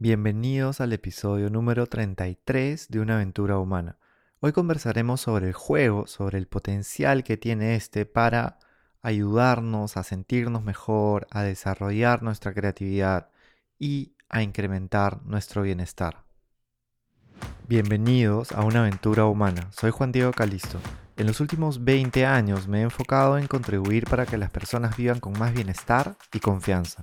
Bienvenidos al episodio número 33 de Una aventura humana. Hoy conversaremos sobre el juego, sobre el potencial que tiene este para ayudarnos a sentirnos mejor, a desarrollar nuestra creatividad y a incrementar nuestro bienestar. Bienvenidos a una aventura humana. Soy Juan Diego Calisto. En los últimos 20 años me he enfocado en contribuir para que las personas vivan con más bienestar y confianza.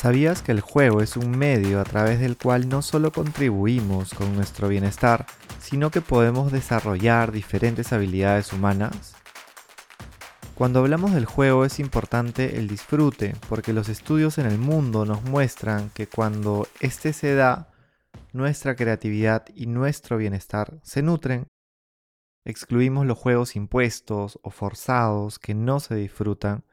¿Sabías que el juego es un medio a través del cual no solo contribuimos con nuestro bienestar, sino que podemos desarrollar diferentes habilidades humanas? Cuando hablamos del juego es importante el disfrute, porque los estudios en el mundo nos muestran que cuando éste se da, nuestra creatividad y nuestro bienestar se nutren. Excluimos los juegos impuestos o forzados que no se disfrutan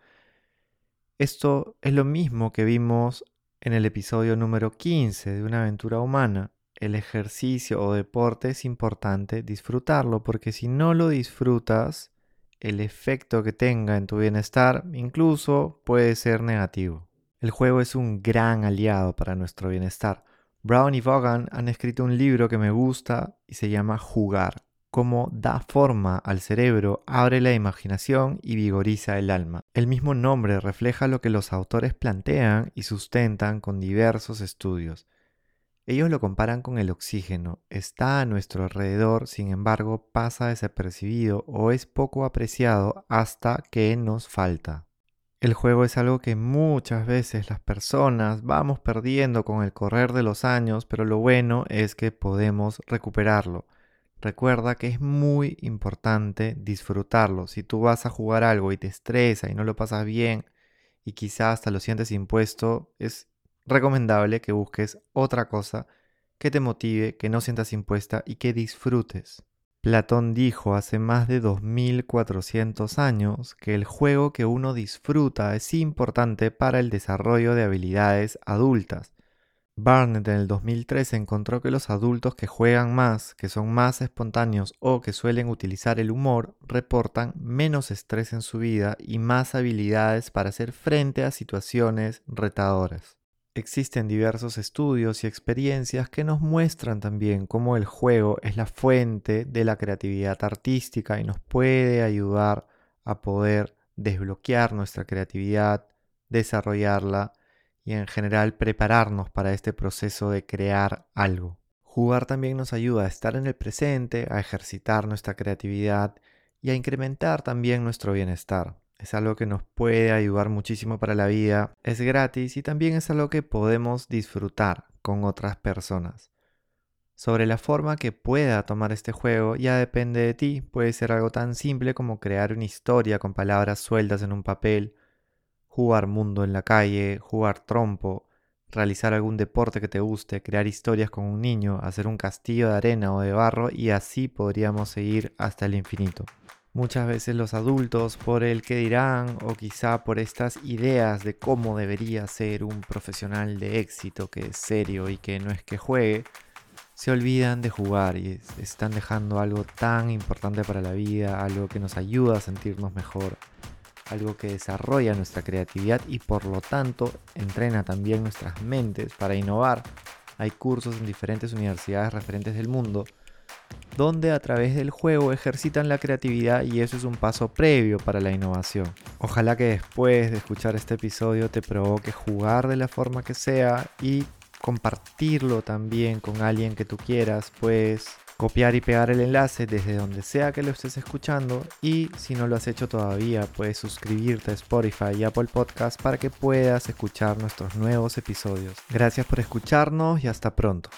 esto es lo mismo que vimos en el episodio número 15 de Una aventura humana. El ejercicio o deporte es importante disfrutarlo porque si no lo disfrutas, el efecto que tenga en tu bienestar incluso puede ser negativo. El juego es un gran aliado para nuestro bienestar. Brown y Vaughan han escrito un libro que me gusta y se llama Jugar cómo da forma al cerebro, abre la imaginación y vigoriza el alma. El mismo nombre refleja lo que los autores plantean y sustentan con diversos estudios. Ellos lo comparan con el oxígeno, está a nuestro alrededor, sin embargo pasa desapercibido o es poco apreciado hasta que nos falta. El juego es algo que muchas veces las personas vamos perdiendo con el correr de los años, pero lo bueno es que podemos recuperarlo. Recuerda que es muy importante disfrutarlo. Si tú vas a jugar algo y te estresa y no lo pasas bien y quizás hasta lo sientes impuesto, es recomendable que busques otra cosa que te motive, que no sientas impuesta y que disfrutes. Platón dijo hace más de 2400 años que el juego que uno disfruta es importante para el desarrollo de habilidades adultas Barnett en el 2013 encontró que los adultos que juegan más, que son más espontáneos o que suelen utilizar el humor, reportan menos estrés en su vida y más habilidades para hacer frente a situaciones retadoras. Existen diversos estudios y experiencias que nos muestran también cómo el juego es la fuente de la creatividad artística y nos puede ayudar a poder desbloquear nuestra creatividad, desarrollarla y en general prepararnos para este proceso de crear algo. Jugar también nos ayuda a estar en el presente, a ejercitar nuestra creatividad y a incrementar también nuestro bienestar. Es algo que nos puede ayudar muchísimo para la vida, es gratis y también es algo que podemos disfrutar con otras personas. Sobre la forma que pueda tomar este juego ya depende de ti, puede ser algo tan simple como crear una historia con palabras sueltas en un papel, jugar mundo en la calle, jugar trompo, realizar algún deporte que te guste, crear historias con un niño, hacer un castillo de arena o de barro y así podríamos seguir hasta el infinito. Muchas veces los adultos, por el que dirán o quizá por estas ideas de cómo debería ser un profesional de éxito que es serio y que no es que juegue, se olvidan de jugar y están dejando algo tan importante para la vida, algo que nos ayuda a sentirnos mejor, algo que desarrolla nuestra creatividad y por lo tanto entrena también nuestras mentes para innovar. Hay cursos en diferentes universidades referentes del mundo donde a través del juego ejercitan la creatividad y eso es un paso previo para la innovación. Ojalá que después de escuchar este episodio te provoque jugar de la forma que sea y compartirlo también con alguien que tú quieras, pues copiar y pegar el enlace desde donde sea que lo estés escuchando y si no lo has hecho todavía puedes suscribirte a Spotify y Apple Podcast para que puedas escuchar nuestros nuevos episodios. Gracias por escucharnos y hasta pronto.